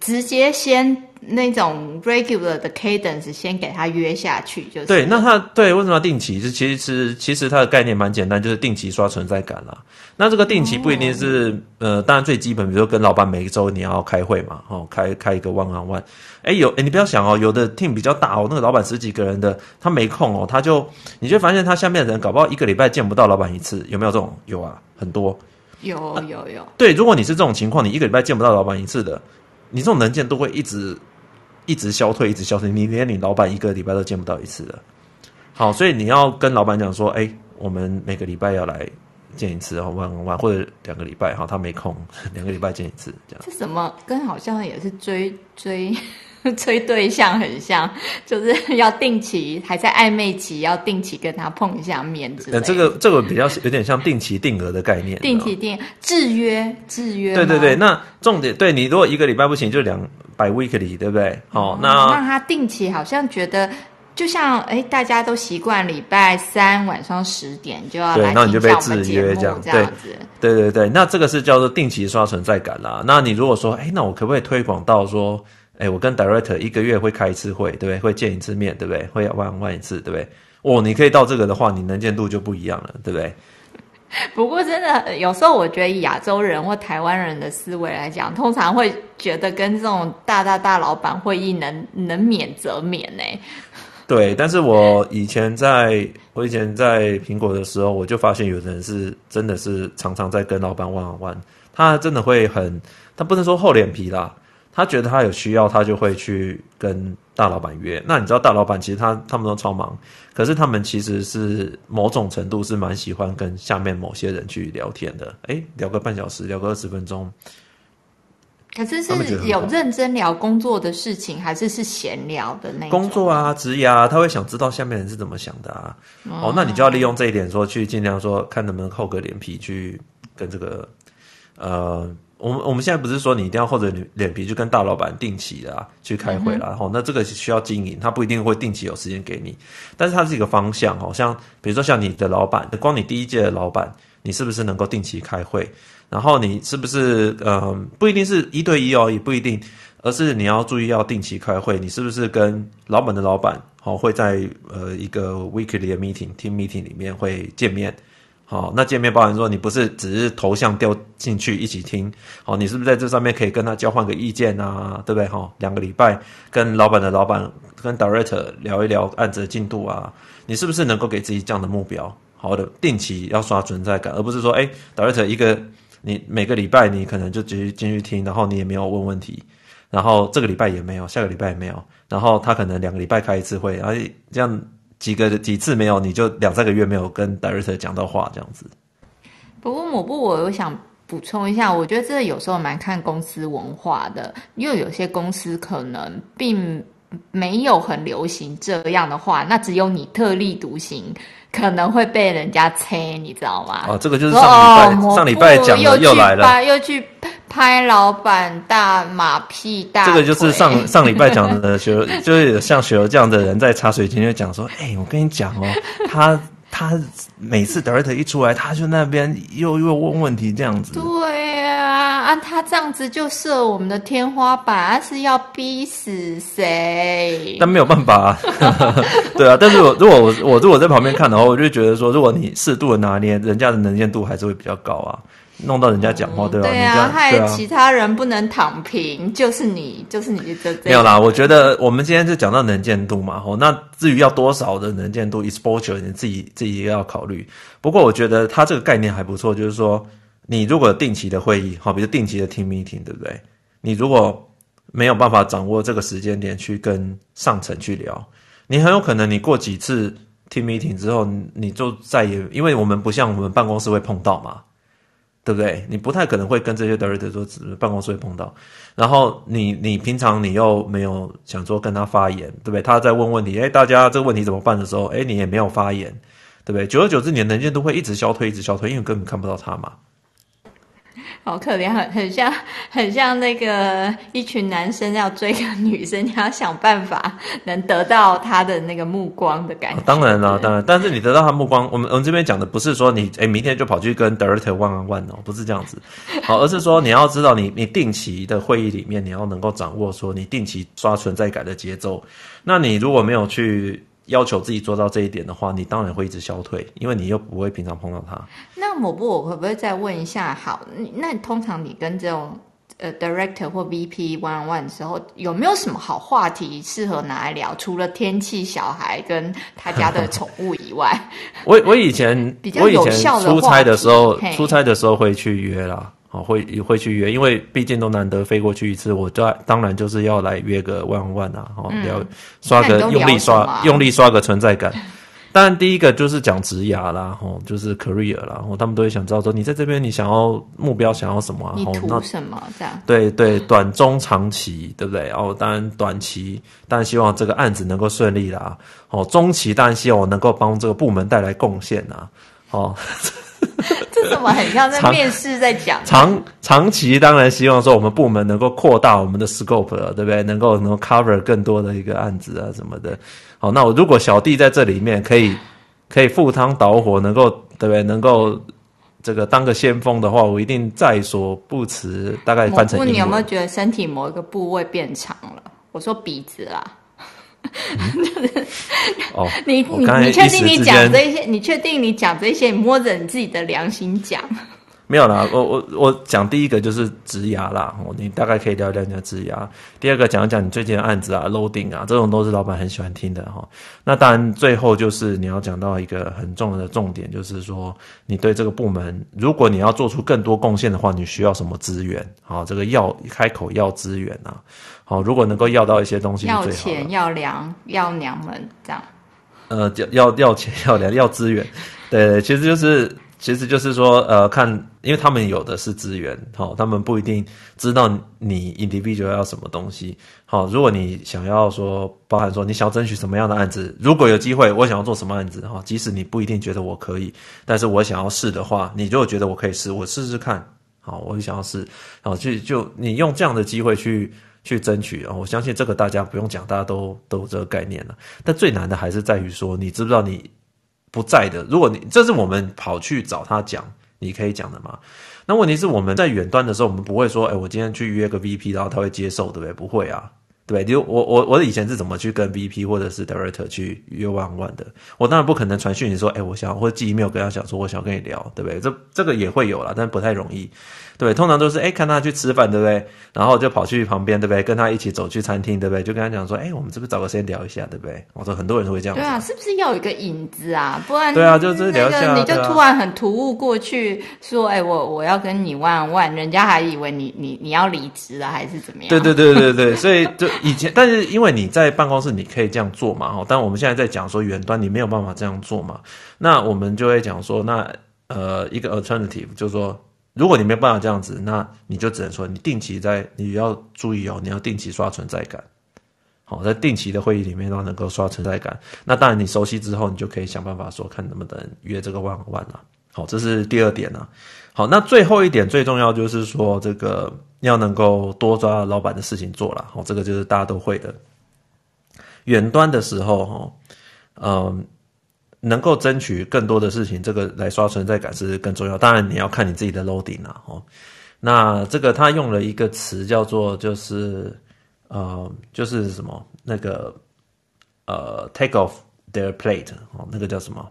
直接先。那种 regular 的 cadence 先给他约下去，就是对。那他对为什么要定期？是其实其实它的概念蛮简单，就是定期刷存在感啦。那这个定期不一定是、哦、呃，当然最基本，比如说跟老板每一周你要开会嘛，哦，开开一个 one on one。哎，有哎，你不要想哦，有的 team 比较大哦，那个老板十几个人的，他没空哦，他就你就发现他下面的人搞不好一个礼拜见不到老板一次，有没有这种？有啊，很多。有有有。对，如果你是这种情况，你一个礼拜见不到老板一次的，你这种能见度会一直。一直消退，一直消退，你连你老板一个礼拜都见不到一次的。好，所以你要跟老板讲说，哎、我们每个礼拜要来见一次，然后玩玩，或者两个礼拜，哈，他没空，两个礼拜见一次，这样。这什么？跟好像也是追追。追对象很像，就是要定期，还在暧昧期，要定期跟他碰一下面之类的。这个这个比较有点像定期定额的概念。定期定制约制约。对对对，那重点对你如果一个礼拜不行，就两 bi-weekly，对不对？好，那让他定期，好像觉得就像哎，大家都习惯礼拜三晚上十点就要来听我们节目这样子。对对对，那这个是叫做定期刷存在感啦。那你如果说哎，那我可不可以推广到说？哎，我跟 director 一个月会开一次会，对不对？会见一次面，对不对？会要 one on one 一次，对不对？哦，你可以到这个的话，你能见度就不一样了，对不对？不过真的有时候，我觉得以亚洲人或台湾人的思维来讲，通常会觉得跟这种大大大老板会议能能免则免呢。对，但是我以前在我以前在苹果的时候，我就发现有的人是真的是常常在跟老板玩玩玩他真的会很，他不能说厚脸皮啦。他觉得他有需要，他就会去跟大老板约。那你知道大老板其实他他们都超忙，可是他们其实是某种程度是蛮喜欢跟下面某些人去聊天的。诶，聊个半小时，聊个二十分钟。可是是有认真聊工作的事情，还是是闲聊的那种工作啊、职业啊？他会想知道下面人是怎么想的啊。哦，那你就要利用这一点说，说去尽量说看能不能厚个脸皮去跟这个呃。我们我们现在不是说你一定要厚着脸皮去跟大老板定期的啊去开会啦，然后、嗯、那这个需要经营，他不一定会定期有时间给你，但是它是一个方向哦，像比如说像你的老板，光你第一届的老板，你是不是能够定期开会？然后你是不是呃不一定是一对一哦，也不一定，而是你要注意要定期开会，你是不是跟老板的老板好会在呃一个 weekly 的 meeting team meeting 里面会见面？好，那见面包含说你不是只是头像丢进去一起听，好，你是不是在这上面可以跟他交换个意见啊？对不对？哈，两个礼拜跟老板的老板跟 director 聊一聊案子的进度啊，你是不是能够给自己这样的目标？好的，定期要刷存在感，而不是说，哎，director 一个你每个礼拜你可能就直接进去听，然后你也没有问问题，然后这个礼拜也没有，下个礼拜也没有，然后他可能两个礼拜开一次会，然后这样。几个几次没有，你就两三个月没有跟 director 讲到话这样子。不过某部我有想补充一下，我觉得这个有时候蛮看公司文化的，因为有些公司可能并没有很流行这样的话，那只有你特立独行，可能会被人家催，你知道吗？哦，这个就是上礼拜、哦、上礼拜讲的又，又来了，又去。拍老板大马屁大，这个就是上上礼拜讲的学，就是像雪儿这样的人在茶水间就讲说，哎、欸，我跟你讲哦，他他每次 director 一出来，他就那边又又问问题这样子。对啊，啊，他这样子就射我们的天花板，是要逼死谁？但没有办法啊，对啊。但是我如果我我如果在旁边看的话，我就觉得说，如果你适度的拿捏，人家的能见度还是会比较高啊。弄到人家讲话，对吧？对啊，害其他人不能躺平，就是你，就是你这这。没有啦，我觉得我们今天就讲到能见度嘛，吼，那至于要多少的能见度，exposure，你自己自己也要考虑。不过我觉得他这个概念还不错，就是说，你如果定期的会议，好，比如定期的 team meeting，对不对？你如果没有办法掌握这个时间点去跟上层去聊，你很有可能你过几次 team meeting 之后，你就再也，因为我们不像我们办公室会碰到嘛。对不对？你不太可能会跟这些 director 说，办公室会碰到。然后你你平常你又没有想说跟他发言，对不对？他在问问题，哎，大家这个问题怎么办的时候，哎，你也没有发言，对不对？久而久之，你的能见度会一直消退，一直消退，因为根本看不到他嘛。好可怜，很很像 很像那个一群男生要追个女生，你要想办法能得到她的那个目光的感觉。当然了，当然，但是你得到她目光，我们我们这边讲的不是说你诶明天就跑去跟 director one on one 哦，不是这样子，好，而是说你要知道你你定期的会议里面，你要能够掌握说你定期刷存在感的节奏。那你如果没有去。要求自己做到这一点的话，你当然会一直消退，因为你又不会平常碰到他。那某部我可不可以再问一下？好，那通常你跟这种呃 director 或 VP one on one 的时候，有没有什么好话题适合拿来聊？除了天气、小孩跟他家的宠物以外，我我以前比较有效的出差的时候，出差的时候会去约啦。哦会会去约，因为毕竟都难得飞过去一次，我当当然就是要来约个 one on one 啊，哦、嗯，聊刷个用力刷用力刷个存在感。当然第一个就是讲职涯啦，吼，就是 career 啦，然后他们都会想知道说你在这边你想要目标想要什么啊？你图什么这样？对对，短中长期对不对？哦当然短期当然希望这个案子能够顺利啦，哦，中期当然希望我能够帮这个部门带来贡献啦，哦。这怎么很像在面试在讲？长长期当然希望说我们部门能够扩大我们的 scope 了，对不对？能够能够 cover 更多的一个案子啊什么的。好，那我如果小弟在这里面可以可以赴汤蹈火，能够对不对？能够这个当个先锋的话，我一定在所不辞。大概翻成英文。你有没有觉得身体某一个部位变长了？我说鼻子啦。嗯、哦，你你你确定你讲这些？你确定你讲这些？你摸着你自己的良心讲？没有啦，我我我讲第一个就是职涯啦，哦，你大概可以聊聊你的职涯。第二个讲一讲你最近的案子啊，loading 啊，这种都是老板很喜欢听的哈。那当然最后就是你要讲到一个很重要的重点，就是说你对这个部门，如果你要做出更多贡献的话，你需要什么资源？好，这个要开口要资源啊。好，如果能够要到一些东西，要钱要粮要娘们这样。呃，要要钱要粮要资源，对，其实就是。其实就是说，呃，看，因为他们有的是资源，好，他们不一定知道你 individual 要什么东西，好，如果你想要说，包含说你想要争取什么样的案子，如果有机会，我想要做什么案子，哈，即使你不一定觉得我可以，但是我想要试的话，你如果觉得我可以试，我试试看，好，我就想要试，好，就就你用这样的机会去去争取，啊，我相信这个大家不用讲，大家都都有这个概念了，但最难的还是在于说，你知不知道你。不在的，如果你这是我们跑去找他讲，你可以讲的吗？那问题是我们在远端的时候，我们不会说，哎，我今天去约个 VP，然后他会接受，对不对？不会啊。对，就我我我以前是怎么去跟 VP 或者是 Director 去约 one one 的？我当然不可能传讯你说，哎，我想或者寄 email 跟他讲说，我想跟你聊，对不对？这这个也会有啦，但不太容易。对，通常都是哎，看他去吃饭，对不对？然后就跑去旁边，对不对？跟他一起走去餐厅，对不对？就跟他讲说，哎，我们是不是找个时间聊一下，对不对？我说很多人都会这样。对啊，是不是要有一个引子啊？不然对啊，就是聊一下，你就突然很突兀过去说，哎，我我要跟你 on one，人家还以为你你你要离职了，还是怎么样？对对对对对，所以就以前，但是因为你在办公室你可以这样做嘛，哈，但我们现在在讲说远端你没有办法这样做嘛，那我们就会讲说，那呃一个 alternative 就是说。如果你没办法这样子，那你就只能说你定期在，你要注意哦，你要定期刷存在感。好，在定期的会议里面，都能够刷存在感。那当然，你熟悉之后，你就可以想办法说，看能不能约这个万万了。好，这是第二点呢。好，那最后一点最重要就是说，这个要能够多抓老板的事情做了。好，这个就是大家都会的。远端的时候，哈，嗯。能够争取更多的事情，这个来刷存在感是更重要。当然，你要看你自己的 loading 啦，哦。那这个他用了一个词叫做，就是呃，就是什么那个呃，take off their plate 哦，那个叫什么？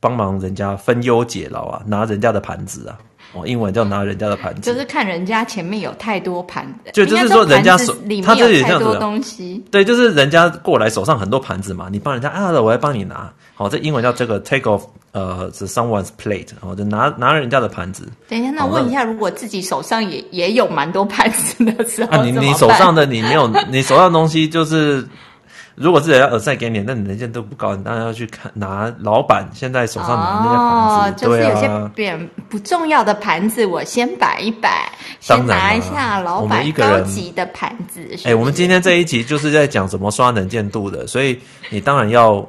帮忙人家分忧解劳啊，拿人家的盘子啊。哦，英文叫拿人家的盘子，就是看人家前面有太多盘子，就就是说人家手里有太多东西，对，就是人家过来手上很多盘子嘛，你帮人家啊，我来帮你拿。好，这英文叫这个 take off，呃，是 someone's plate，然后就拿拿人家的盘子。等一下，那问一下，如果自己手上也也有蛮多盘子的时候，啊，你你手上的你没有，你手上的东西就是。如果是人家耳塞给你，那你能见度不高，你当然要去看拿老板现在手上拿那些盘子，哦，就是有些对啊，不重要的盘子，我先摆一摆，先拿一下老板高级的盘子。哎、欸，我们今天这一集就是在讲怎么刷能见度的，所以你当然要。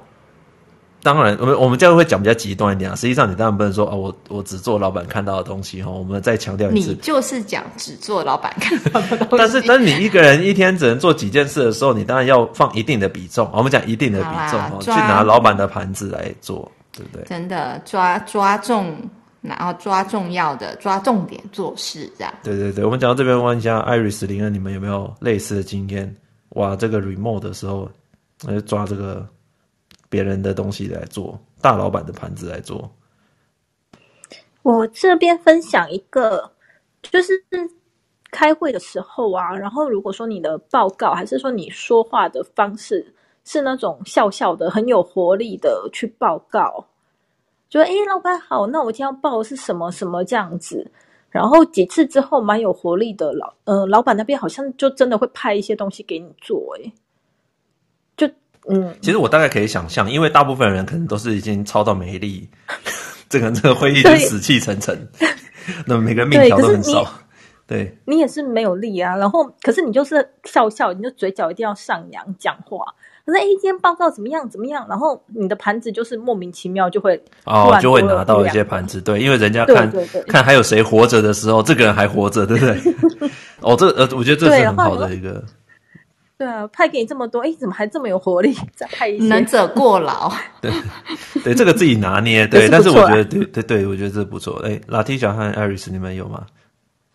当然，我们我们这样会讲比较极端一点啊。实际上，你当然不能说哦，我我只做老板看到的东西哈。我们再强调一次，你就是讲只做老板看 到的东西。但是，当你一个人一天只能做几件事的时候，你当然要放一定的比重。我们讲一定的比重哦，去拿老板的盘子来做，对不对？真的抓抓重，然后抓重要的，抓重点做事，这样。对对对，我们讲到这边，问一下艾瑞斯林恩，你们有没有类似的经验？哇，这个 remote 的时候，就抓这个。别人的东西来做，大老板的盘子来做。我这边分享一个，就是开会的时候啊，然后如果说你的报告还是说你说话的方式是那种笑笑的、很有活力的去报告，就说：“哎，老板好，那我今天要报的是什么什么这样子。”然后几次之后，蛮有活力的老呃老板那边好像就真的会派一些东西给你做，哎。嗯，其实我大概可以想象，因为大部分人可能都是已经超到没力，这个这个会议就死气沉沉，那每个人命条都很少。对，对你也是没有力啊。然后，可是你就是笑笑，你就嘴角一定要上扬讲话。可是，哎，今天报告怎么样？怎么样？然后你的盘子就是莫名其妙就会哦，就会拿到一些盘子。对，因为人家看看还有谁活着的时候，这个人还活着，对不对？哦，这呃，我觉得这是很好的一个。对啊，派给你这么多，哎，怎么还这么有活力？再派一些，能者过劳。对，对，这个自己拿捏。对，是但是我觉得，对对对，我觉得这不错。哎，Latisha 和 Iris，你们有吗？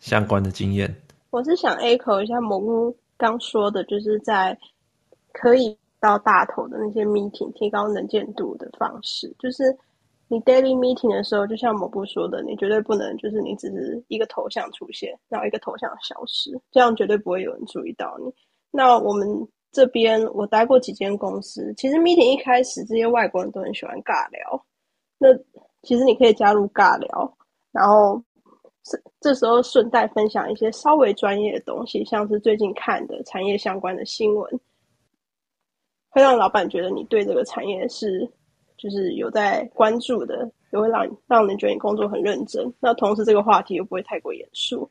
相关的经验？我是想 echo 一下蘑菇刚说的，就是在可以到大头的那些 meeting 提高能见度的方式，就是你 daily meeting 的时候，就像蘑菇说的，你绝对不能就是你只是一个头像出现，然后一个头像消失，这样绝对不会有人注意到你。那我们这边我待过几间公司，其实 meeting 一开始这些外国人都很喜欢尬聊。那其实你可以加入尬聊，然后这这时候顺带分享一些稍微专业的东西，像是最近看的产业相关的新闻，会让老板觉得你对这个产业是就是有在关注的，也会让让人觉得你工作很认真。那同时这个话题又不会太过严肃。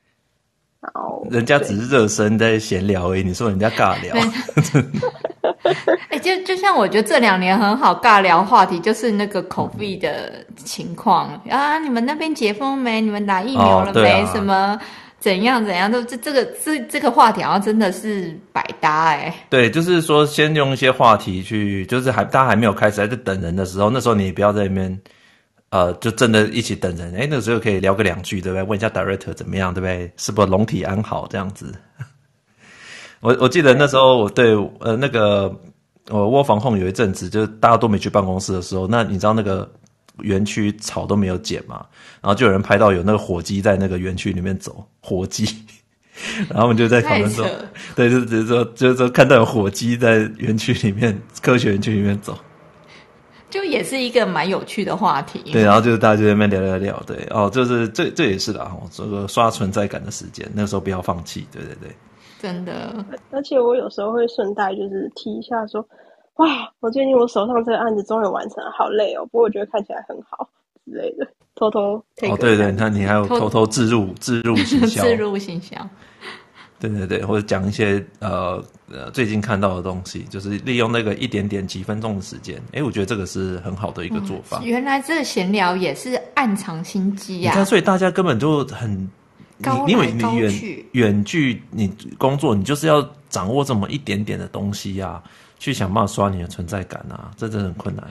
人家只是热身在闲聊而已，你说人家尬聊？哎、欸，就就像我觉得这两年很好尬聊话题，就是那个 COVID 的情况啊，你们那边解封没？你们打疫苗了没？哦啊、什么怎样怎样？都这这个这这个话题好像真的是百搭哎、欸。对，就是说先用一些话题去，就是还大家还没有开始还在等人的时候，那时候你不要在那边。呃，就真的一起等人，哎，那个时候可以聊个两句，对不对？问一下 director 怎么样，对不对？是不是龙体安好这样子？我我记得那时候我对呃那个我窝房后有一阵子，就是大家都没去办公室的时候，那你知道那个园区草都没有剪嘛，然后就有人拍到有那个火鸡在那个园区里面走，火鸡，然后我们就在讨论说，对，就就是说就是说看到有火鸡在园区里面科学园区里面走。就也是一个蛮有趣的话题，对，然后就是大家就在那边聊聊聊，对，哦，就是这这也是啦哦，这个刷存在感的时间，那时候不要放弃，对对对，真的。而且我有时候会顺带就是提一下说，哇，我最近我手上这个案子终于完成了，好累哦，不过我觉得看起来很好之类的，偷偷哦，对对，那你还有偷偷置入置入行销，置入行销。对对对，或者讲一些呃呃最近看到的东西，就是利用那个一点点几分钟的时间，哎，我觉得这个是很好的一个做法。嗯、原来这个闲聊也是暗藏心机呀、啊！你看，所以大家根本就很高你，因为你远远距你工作，你就是要掌握这么一点点的东西呀、啊，去想办法刷你的存在感啊，这真的很困难。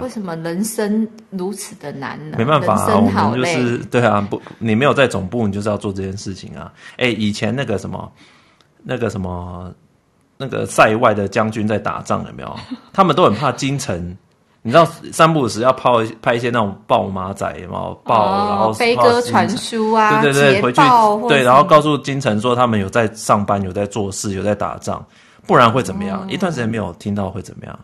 为什么人生如此的难呢？没办法啊，我们就是对啊，不，你没有在总部，你就是要做这件事情啊。哎，以前那个什么，那个什么，那个塞外的将军在打仗有没有？他们都很怕京城，你知道三不五时要拍拍一些那种报马仔有没有？报，哦、然后飞鸽传书啊，对对对，回去对，然后告诉京城说他们有在上班，有在做事，有在打仗，不然会怎么样？嗯、一段时间没有听到会怎么样？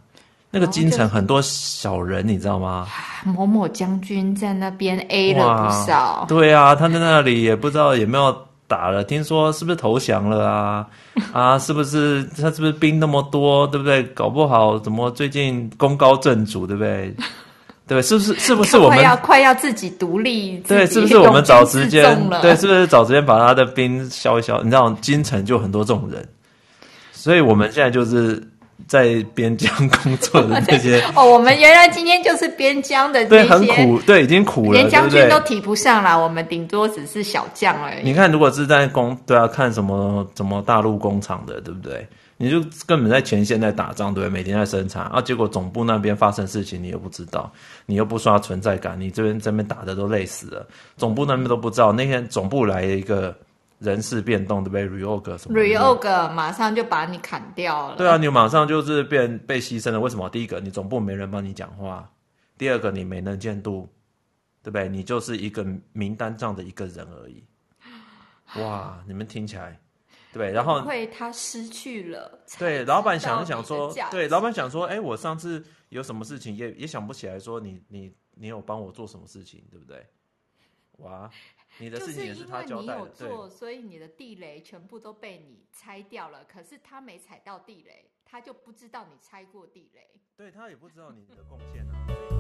那个京城很多小人，你知道吗？某某将军在那边 A 了不少。对啊，他在那里也不知道有没有打了？听说是不是投降了啊？啊，是不是他是不是兵那么多，对不对？搞不好怎么最近功高震主，对不对？对，是不是？是不是 我们快要快要自己独立？对，是不是 我们找时间？对，是不是找时间把他的兵消一消？你知道，京城就很多这种人，所以我们现在就是。在边疆工作的这些 哦，我们原来今天就是边疆的这些，对，很苦，对，已经苦了，连将军都提不上了，我们顶多只是小将而已。你看，如果是在工，对啊，看什么什么大陆工厂的，对不对？你就根本在前线在打仗，对不对？每天在生产，啊，结果总部那边发生事情，你又不知道，你又不刷存在感，你这边这边打的都累死了，总部那边都不知道。那天总部来了一个。人事变动对不对？Reorg 什么？Reorg 马上就把你砍掉了。对啊，你马上就是变被牺牲了。为什么？第一个，你总部没人帮你讲话；第二个，你没能见度，对不对？你就是一个名单上的一个人而已。哇，你们听起来对，然后会他失去了。对，老板想一想说，对，老板想说，哎，我上次有什么事情也也想不起来，说你你你有帮我做什么事情，对不对？哇。你的事情也是他交代的，就是因为你有做，所以你的地雷全部都被你拆掉了。可是他没踩到地雷，他就不知道你拆过地雷，对，他也不知道你的贡献啊。